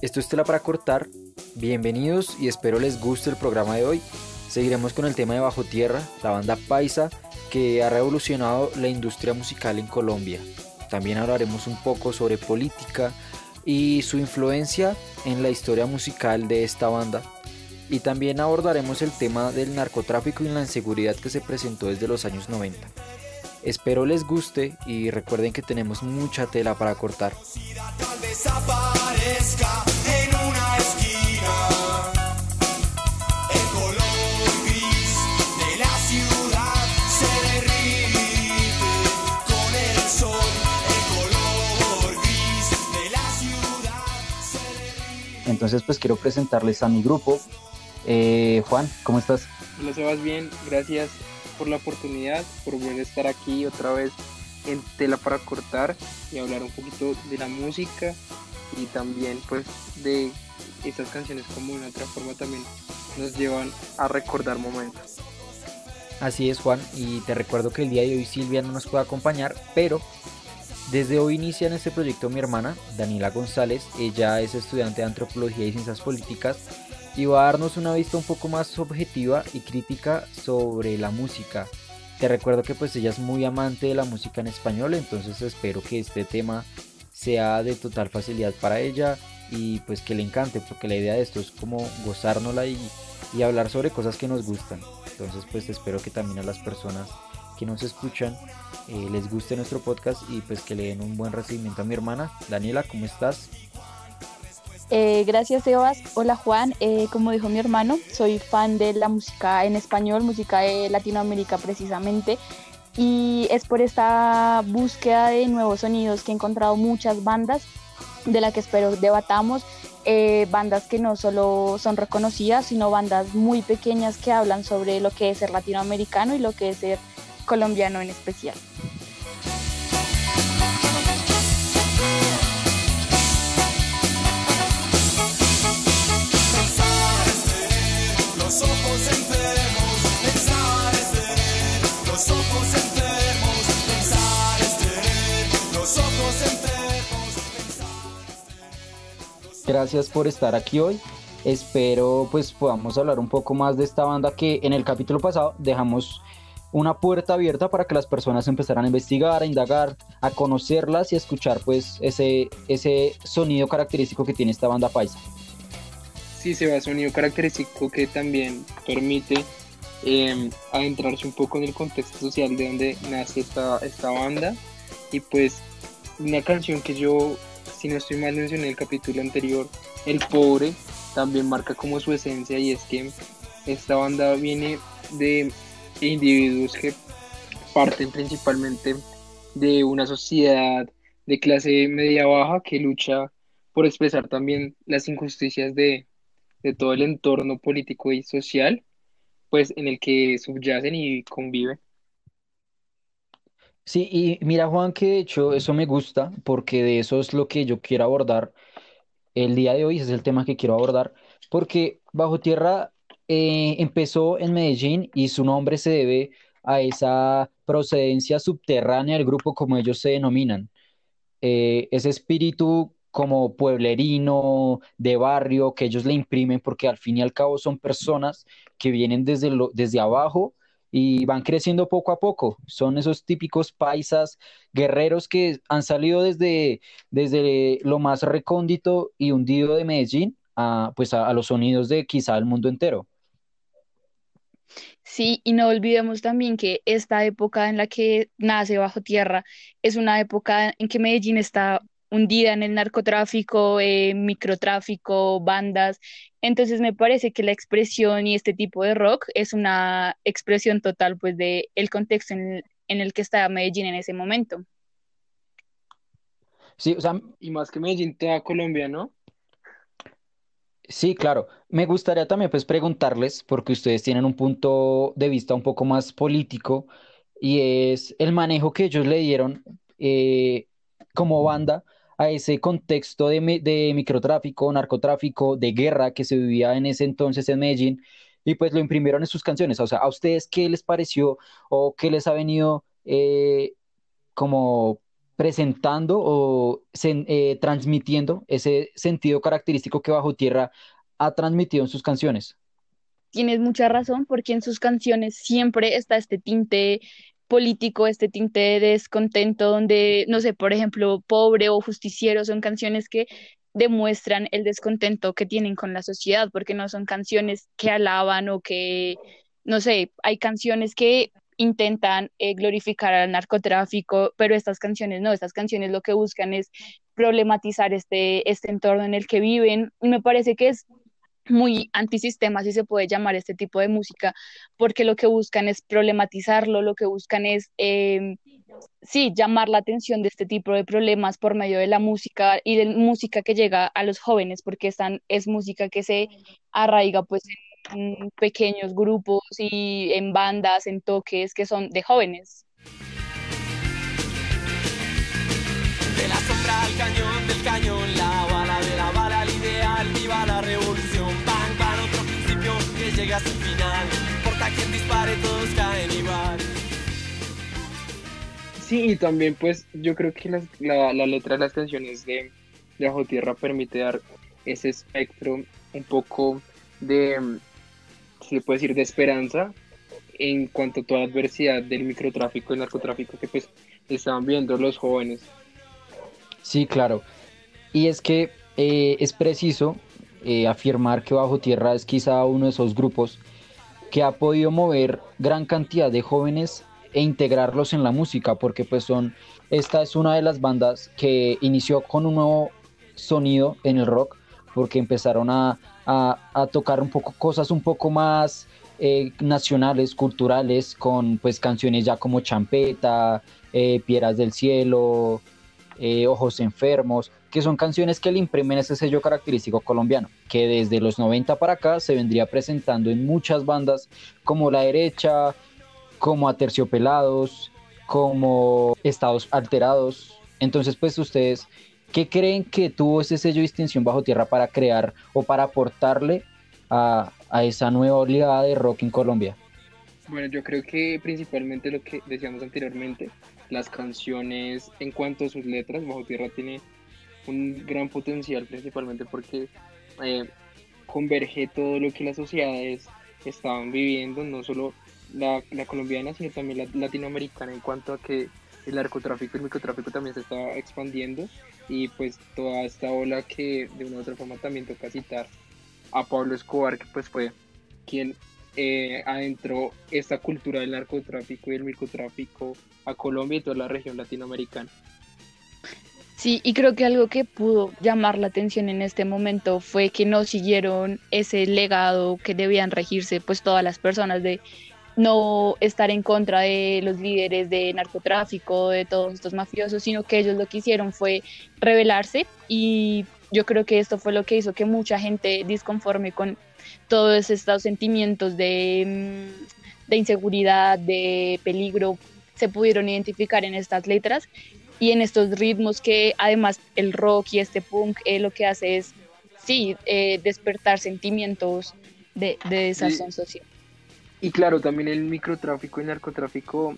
Esto es Tela para Cortar. Bienvenidos y espero les guste el programa de hoy. Seguiremos con el tema de Bajo Tierra, la banda Paisa que ha revolucionado la industria musical en Colombia. También hablaremos un poco sobre política y su influencia en la historia musical de esta banda. Y también abordaremos el tema del narcotráfico y la inseguridad que se presentó desde los años 90. Espero les guste y recuerden que tenemos mucha tela para cortar. Entonces, pues quiero presentarles a mi grupo. Eh, Juan, ¿cómo estás? Hola, Sebas, bien. Gracias por la oportunidad, por volver a estar aquí otra vez en Tela para Cortar y hablar un poquito de la música y también pues de estas canciones como de una otra forma también nos llevan a recordar momentos. Así es Juan, y te recuerdo que el día de hoy Silvia no nos puede acompañar, pero desde hoy inicia en este proyecto mi hermana, Daniela González. Ella es estudiante de Antropología y Ciencias Políticas y va a darnos una vista un poco más objetiva y crítica sobre la música. Te recuerdo que pues ella es muy amante de la música en español, entonces espero que este tema sea de total facilidad para ella y pues que le encante, porque la idea de esto es como gozárnosla y, y hablar sobre cosas que nos gustan. Entonces pues espero que también a las personas que nos escuchan eh, les guste nuestro podcast y pues que le den un buen recibimiento a mi hermana. Daniela, ¿cómo estás? Eh, gracias Sebas. Hola Juan, eh, como dijo mi hermano, soy fan de la música en español, música de Latinoamérica precisamente. Y es por esta búsqueda de nuevos sonidos que he encontrado muchas bandas de las que espero debatamos. bandas que no solo son reconocidas, sino bandas muy pequeñas que hablan sobre lo que es ser latinoamericano y lo que es ser colombiano en especial. Gracias por estar aquí hoy. Espero pues podamos hablar un poco más de esta banda que en el capítulo pasado dejamos una puerta abierta para que las personas empezaran a investigar, a indagar, a conocerlas y a escuchar pues ese, ese sonido característico que tiene esta banda paisa. Sí, se va sonido característico que también permite em, adentrarse un poco en el contexto social de donde nace esta, esta banda y pues una canción que yo, si no estoy mal, mencioné en el capítulo anterior, El Pobre, también marca como su esencia y es que esta banda viene de individuos que parten principalmente de una sociedad de clase media baja que lucha por expresar también las injusticias de, todo el entorno político y social, pues en el que subyacen y conviven. Sí, y mira Juan, que de hecho eso me gusta porque de eso es lo que yo quiero abordar el día de hoy, ese es el tema que quiero abordar, porque Bajo Tierra eh, empezó en Medellín y su nombre se debe a esa procedencia subterránea del grupo, como ellos se denominan. Eh, ese espíritu como pueblerino, de barrio, que ellos le imprimen, porque al fin y al cabo son personas que vienen desde, lo, desde abajo y van creciendo poco a poco. Son esos típicos paisas guerreros que han salido desde, desde lo más recóndito y hundido de Medellín a, pues a los sonidos de quizá el mundo entero. Sí, y no olvidemos también que esta época en la que nace Bajo Tierra es una época en que Medellín está hundida en el narcotráfico, eh, microtráfico, bandas. Entonces me parece que la expresión y este tipo de rock es una expresión total pues de el contexto en el, que está Medellín en ese momento. Sí, o sea, y más que Medellín, toda Colombia, ¿no? Sí, claro. Me gustaría también pues preguntarles, porque ustedes tienen un punto de vista un poco más político, y es el manejo que ellos le dieron eh, como banda a ese contexto de, de, microtráfico, narcotráfico, de guerra que se vivía en ese entonces en Medellín. y pues lo imprimieron en sus canciones. O sea, ¿a ustedes qué les pareció o qué les ha venido eh, como presentando o eh, transmitiendo ese sentido característico que Bajo Tierra ha transmitido en sus canciones? Tienes mucha razón porque en sus canciones siempre está este tinte político, este tinte de descontento, donde, no sé, por ejemplo, pobre o justiciero son canciones que demuestran el descontento que tienen con la sociedad, porque no son canciones que alaban o que, no sé, hay canciones que intentan eh, glorificar al narcotráfico, pero estas canciones no, estas canciones lo que buscan es problematizar este, este entorno en el que viven. Y me parece que es muy antisistema, si se puede llamar este tipo de música, porque lo que buscan es problematizarlo, lo que buscan es, eh, sí, llamar la atención de este tipo de problemas por medio de la música y de música que llega a los jóvenes, porque están, es música que se arraiga pues en pequeños grupos y en bandas, en toques que son de jóvenes. Llega su final, porta quien dispare, todos caen igual. Sí, y también pues yo creo que la, la, letra de las canciones de, de Bajo Tierra permite dar ese espectro un poco de, se puede decir, de esperanza en cuanto a toda la adversidad del microtráfico y narcotráfico que pues estaban viendo los jóvenes. Sí, claro. Y es que eh, es preciso eh, afirmar que Bajo Tierra es quizá uno de esos grupos que ha podido mover gran cantidad de jóvenes e integrarlos en la música, porque pues son, esta es una de las bandas que inició con un nuevo sonido en el rock, porque empezaron a, tocar un poco cosas un poco más eh, nacionales, culturales, con pues canciones ya como Champeta, Piedras del Cielo, eh, Ojos Enfermos, que son canciones que le imprimen ese sello característico colombiano, que desde los 90 para acá se vendría presentando en muchas bandas como La Derecha, como Aterciopelados, como Estados Alterados. Entonces, pues ustedes, ¿qué creen que tuvo ese sello de distinción bajo tierra para crear o para aportarle a, a esa nueva oleada de rock en Colombia? Bueno, yo creo que principalmente lo que decíamos anteriormente, las canciones en cuanto a sus letras, Bajo Tierra tiene un gran potencial principalmente porque eh, converge todo lo que las sociedades estaban viviendo, no solo la, colombiana, sino también la latinoamericana en cuanto a que el narcotráfico y el microtráfico también se está expandiendo y pues toda esta ola que de una u otra forma también toca citar a Pablo Escobar, que pues fue quien eh, adentró esta cultura del narcotráfico y el microtráfico a Colombia y toda la región latinoamericana. Sí, y creo que algo que pudo llamar la atención en este momento fue que no siguieron ese legado que debían regirse pues todas las personas de no estar en contra de los líderes de narcotráfico, de todos estos mafiosos, sino que ellos lo que hicieron fue rebelarse. Y yo creo que esto fue lo que hizo que mucha gente disconforme con todos estos sentimientos de, mm, de inseguridad, de peligro, se pudieron identificar en estas letras y en estos ritmos que además el rock y este punk eh, lo que hace es, sí, eh, despertar sentimientos de, de desazón social. Y claro, también el microtráfico y narcotráfico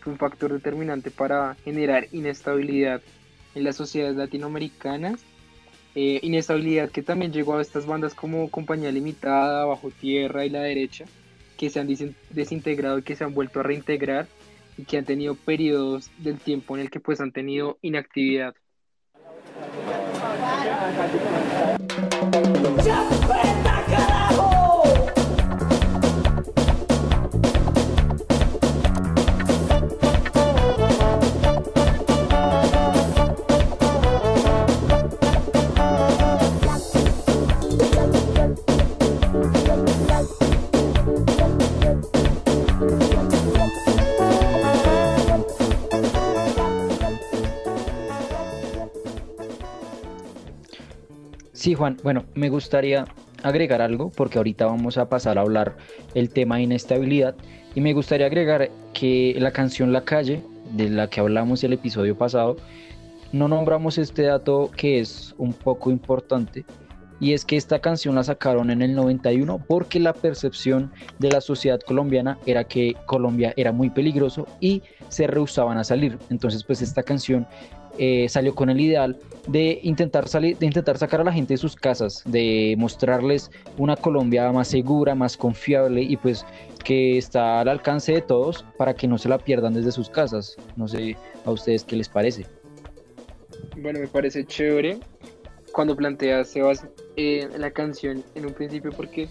fue un factor determinante para generar inestabilidad en las sociedades latinoamericanas. Eh, inestabilidad que también llegó a estas bandas como Compañía Limitada, Bajo Tierra y La Derecha, que se han desintegrado y que se han vuelto a reintegrar y que han tenido periodos del tiempo en el que pues han tenido inactividad. Sí, Juan, bueno, me gustaría agregar algo porque ahorita vamos a pasar a hablar el tema de inestabilidad y me gustaría agregar que la canción La calle, de la que hablamos el episodio pasado, no nombramos este dato que es un poco importante y es que esta canción la sacaron en el 91 porque la percepción de la sociedad colombiana era que Colombia era muy peligroso y se rehusaban a salir. Entonces pues esta canción eh, salió con el ideal de intentar, salir, de intentar sacar a la gente de sus casas, de mostrarles una Colombia más segura, más confiable y pues que está al alcance de todos para que no se la pierdan desde sus casas. No sé a ustedes qué les parece. Bueno, me parece chévere cuando planteas, Sebas, eh, la canción en un principio porque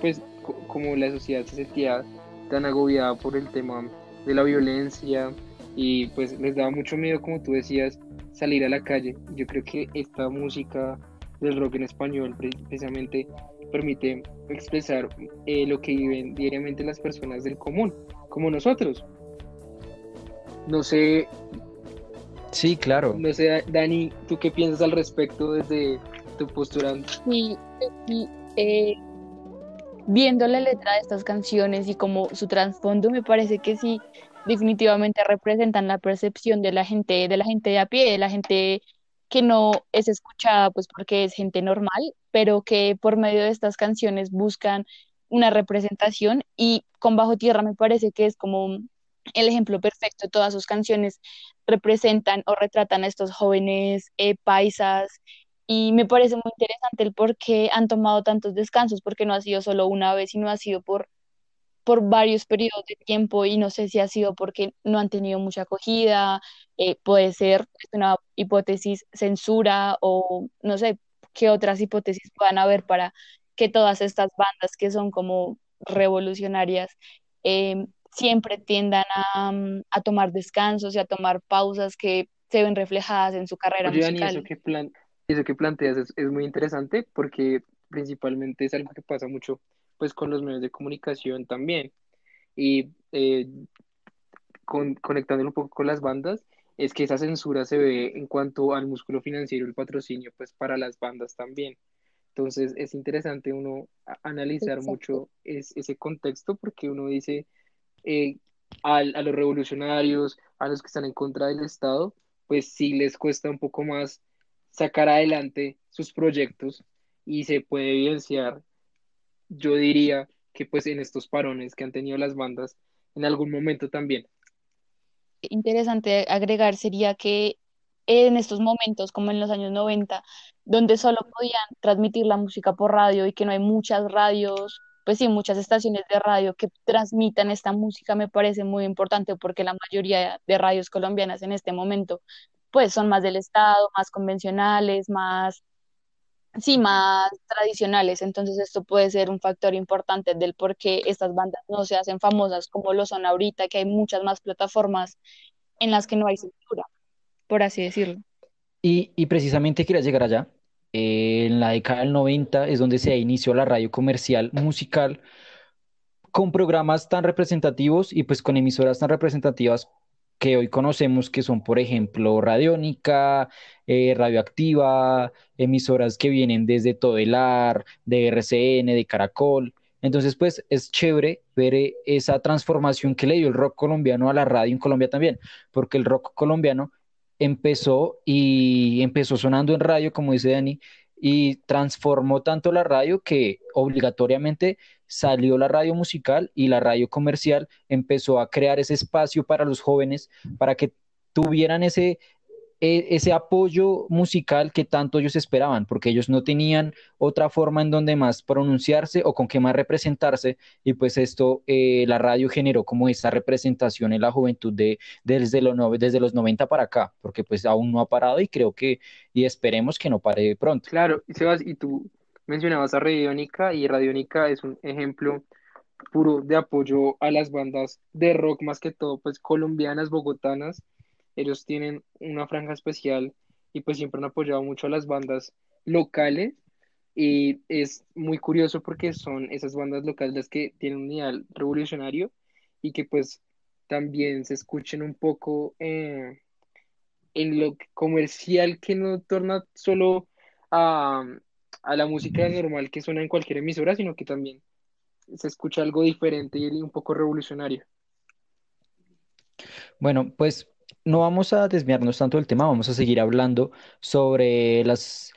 pues como la sociedad se sentía tan agobiada por el tema de la violencia, y pues les daba mucho miedo, como tú decías, salir a la calle. Yo creo que esta música del rock en español precisamente permite expresar eh, lo que viven diariamente las personas del común, como nosotros. No sé. Sí, claro. No sé, Dani, ¿tú qué piensas al respecto desde tu postura? Sí, eh, viendo la letra de estas canciones y como su trasfondo, me parece que sí definitivamente representan la percepción de la gente, de la gente de a pie, de la gente que no es escuchada pues porque es gente normal, pero que por medio de estas canciones buscan una representación y con Bajo Tierra me parece que es como el ejemplo perfecto, todas sus canciones representan o retratan a estos jóvenes eh, paisas y me parece muy interesante el por qué han tomado tantos descansos, porque no ha sido solo una vez, sino ha sido por por varios periodos de tiempo y no sé si ha sido porque no han tenido mucha acogida, eh, puede ser una hipótesis censura o no sé qué otras hipótesis puedan haber para que todas estas bandas que son como revolucionarias em, siempre tiendan a, mm, a, tomar descansos y a tomar pausas que se ven reflejadas en su carrera musical. eso que, plan eso que planteas es, es muy interesante porque principalmente es algo que pasa mucho pues con los medios de comunicación también. Y eh, con, conectándolo un poco con las bandas, es que esa censura se ve en cuanto al músculo financiero, el patrocinio, pues para las bandas también. Entonces es interesante uno analizar mucho ese contexto porque uno dice eh, a, a los revolucionarios, a los que están en contra del Estado, pues sí les cuesta un poco más sacar adelante sus proyectos y se puede evidenciar yo diría que pues en estos parones que han tenido las bandas, en algún momento también. Interesante agregar sería que en estos momentos, como en los años 90, donde solo podían transmitir la música por radio y que no hay muchas radios, pues sí, muchas estaciones de radio que transmitan esta música, me parece muy importante porque la mayoría de radios colombianas en este momento, pues son más del Estado, más convencionales, más sí, más tradicionales. Entonces esto puede ser un factor importante del por qué estas bandas no se hacen famosas como lo son ahorita, que hay muchas más plataformas en las que no hay censura, por así decirlo. Y, y precisamente quería llegar allá. Eh, en la década del 90 es donde se inició la radio comercial musical con programas tan representativos y pues con emisoras tan representativas que hoy conocemos, que son, por ejemplo, Radiónica, eh, Radioactiva, emisoras que vienen desde Todelar, de RCN, de Caracol. Entonces, pues es chévere ver eh, esa transformación que le dio el rock colombiano a la radio en Colombia también, porque el rock colombiano empezó y empezó sonando en radio, como dice Dani, y transformó tanto la radio que obligatoriamente salió la radio musical y la radio comercial empezó a crear ese espacio para los jóvenes para que tuvieran ese, ese apoyo musical que tanto ellos esperaban, porque ellos no tenían otra forma en donde más pronunciarse o con qué más representarse, y pues esto, eh, la radio generó como esa representación en la juventud de, desde, los, desde los 90 para acá, porque pues aún no ha parado y creo que, y esperemos que no pare pronto. Claro, Sebas, y tú mencionabas a Radiónica, y Radiónica es un ejemplo puro de apoyo a las bandas de rock, más que todo, pues colombianas, bogotanas, ellos tienen una franja especial y pues siempre han apoyado mucho a las bandas locales y es muy curioso porque son esas bandas locales las que tienen un ideal revolucionario y que pues también se escuchen un poco eh, en lo comercial que no torna solo a, a la música normal que suena en cualquier emisora, sino que también se escucha algo diferente y un poco revolucionario. Bueno, pues no vamos a desviarnos tanto del tema, vamos a seguir hablando sobre las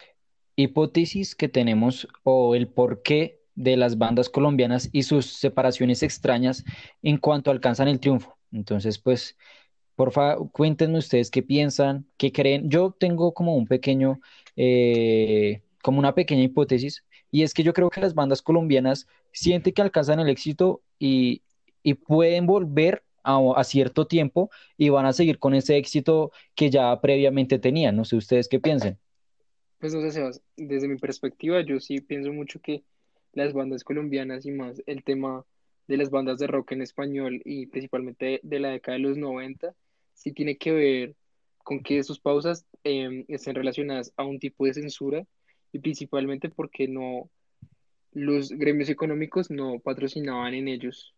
hipótesis que tenemos o el porqué de las bandas colombianas y sus separaciones extrañas en cuanto alcanzan el triunfo. Entonces, pues, por favor, cuéntenme ustedes qué piensan, qué creen. Yo tengo como un pequeño, eh, como una pequeña hipótesis, y es que yo creo que las bandas colombianas sienten que alcanzan el éxito y, y pueden volver a, cierto tiempo y van a seguir con ese éxito que ya previamente tenían. No sé ustedes qué piensen. Pues no sé, Sebas, desde mi perspectiva, yo sí pienso mucho que las bandas colombianas y más el tema de las bandas de rock en español y principalmente de la década de los 90, sí tiene que ver con que sus pausas eh, estén relacionadas a un tipo de censura y principalmente porque no, los gremios económicos no patrocinaban en ellos,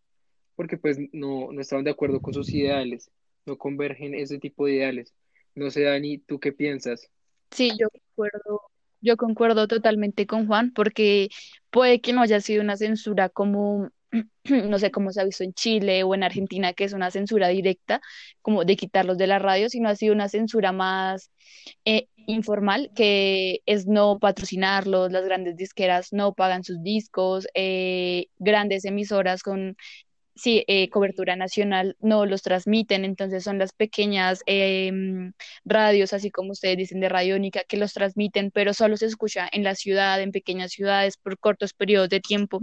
porque pues no, no estaban de acuerdo con sus ideales, no convergen ese tipo de ideales. No sé, Dani, ¿tú qué piensas? Sí, yo concuerdo, yo concuerdo totalmente con Juan, porque puede que no haya sido una censura como, no sé, cómo se ha visto en Chile o en Argentina, que es una censura directa, como de quitarlos de la radio, sino ha sido una censura más eh, informal, que es no patrocinarlos, las grandes disqueras no pagan sus discos, eh, grandes emisoras con sí, eh, cobertura nacional no los transmiten, entonces son las pequeñas em, radios, así como ustedes dicen de Radiónica, que los transmiten, pero solo se escucha en la ciudad, en pequeñas ciudades, por cortos periodos de tiempo.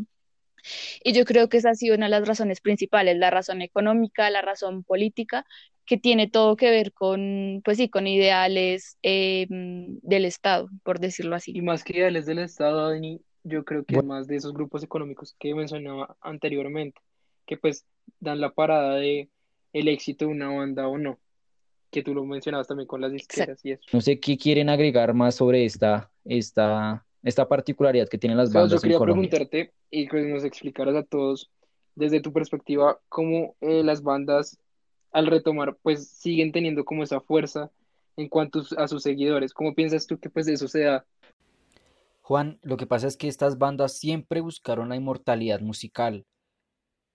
Y yo creo que esa ha sido una de las razones principales, la razón económica, la razón política, que tiene todo que ver con, pues sí, con ideales em, del Estado, por decirlo así. Y más que ideales del Estado, Dani, yo creo que Bueno, más de esos grupos económicos que mencionaba anteriormente, que pues dan la parada de el éxito de una banda o no, que tú lo mencionabas también con las disqueras y eso. no sé qué quieren agregar más sobre esta, esta, esta particularidad que tienen las yo bandas en quería Colombia. preguntarte y que nos explicaras a todos desde tu perspectiva cómo eh, las bandas al retomar pues siguen teniendo como esa fuerza en cuanto a sus seguidores. ¿Cómo piensas tú que pues eso se da? Juan, lo que pasa es que estas bandas siempre buscaron la inmortalidad musical.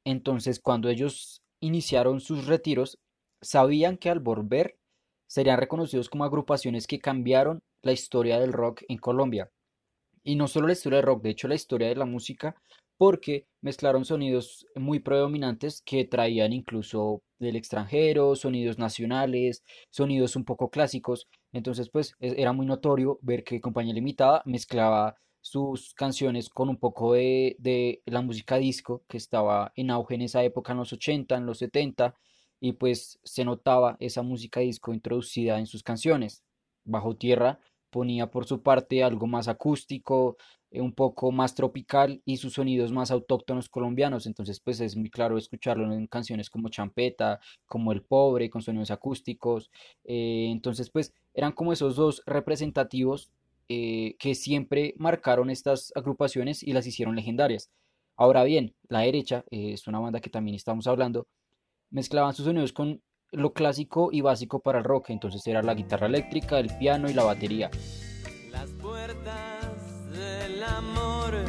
Entonces, cuando ellos iniciaron sus retiros, sabían que al volver serían reconocidos como agrupaciones que cambiaron la historia del rock en Colombia. Y no solo la historia del rock, de hecho la historia de la música, porque mezclaron sonidos muy predominantes que traían incluso del extranjero, sonidos nacionales, sonidos un poco clásicos. Entonces, pues e- era muy notorio ver que Compañía Limitada mezclaba sus canciones con un poco de, de la música disco que estaba en auge en esa época, en los 80, en los 70, y pues se notaba esa música disco introducida en sus canciones. Bajo Tierra ponía por su parte algo más acústico, eh, un poco más tropical y sus sonidos más autóctonos colombianos. Entonces, pues es muy claro escucharlo en canciones como Champeta, como El Pobre, con sonidos acústicos. Eh, entonces, pues eran como esos dos representativos eh, que siempre marcaron estas agrupaciones y las hicieron legendarias. Ahora bien, la derecha eh, es una banda que también estamos hablando mezclaban sus sonidos con lo clásico y básico para el rock, entonces era la guitarra eléctrica, el piano y la batería. Las puertas del amor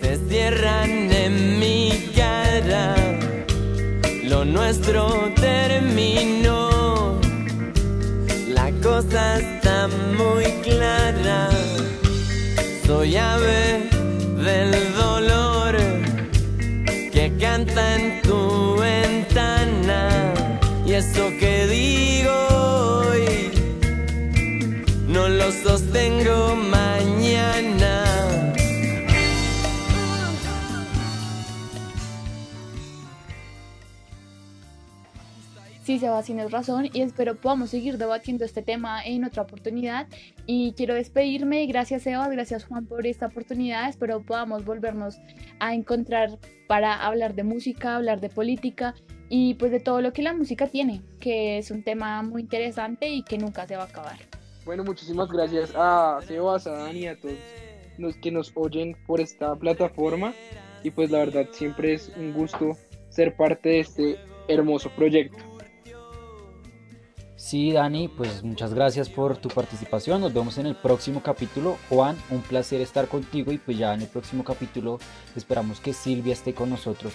se cierran en mi cara. Lo nuestro terminó. Cosa está muy clara. Soy ave del dolor que canta en tu ventana. Y eso que digo hoy no lo sostengo mañana. Sí, Sebas, tienes razón y espero podamos seguir debatiendo este tema en otra oportunidad. Y quiero despedirme. Gracias, Sebas, gracias, Juan, por esta oportunidad. Espero podamos volvernos a encontrar para hablar de música, hablar de política y pues de todo lo que la música tiene, que es un tema muy interesante y que nunca se va a acabar. Bueno, muchísimas gracias a Sebas, a Dani, a todos los que nos oyen por esta plataforma. Y pues la verdad siempre es un gusto ser parte de este hermoso proyecto. Sí, Dani, pues muchas gracias por tu participación. Nos vemos en el próximo capítulo. Juan, un placer estar contigo y pues ya en el próximo capítulo esperamos que Silvia esté con nosotros.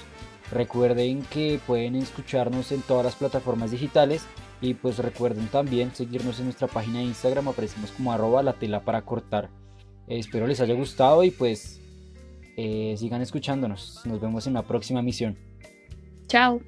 Recuerden que pueden escucharnos en todas las plataformas digitales Y pues recuerden también seguirnos en nuestra página de Instagram, aparecemos como arroba la tela para cortar. Espero les haya gustado y pues eh, sigan escuchándonos. Nos vemos en la próxima misión. Chao.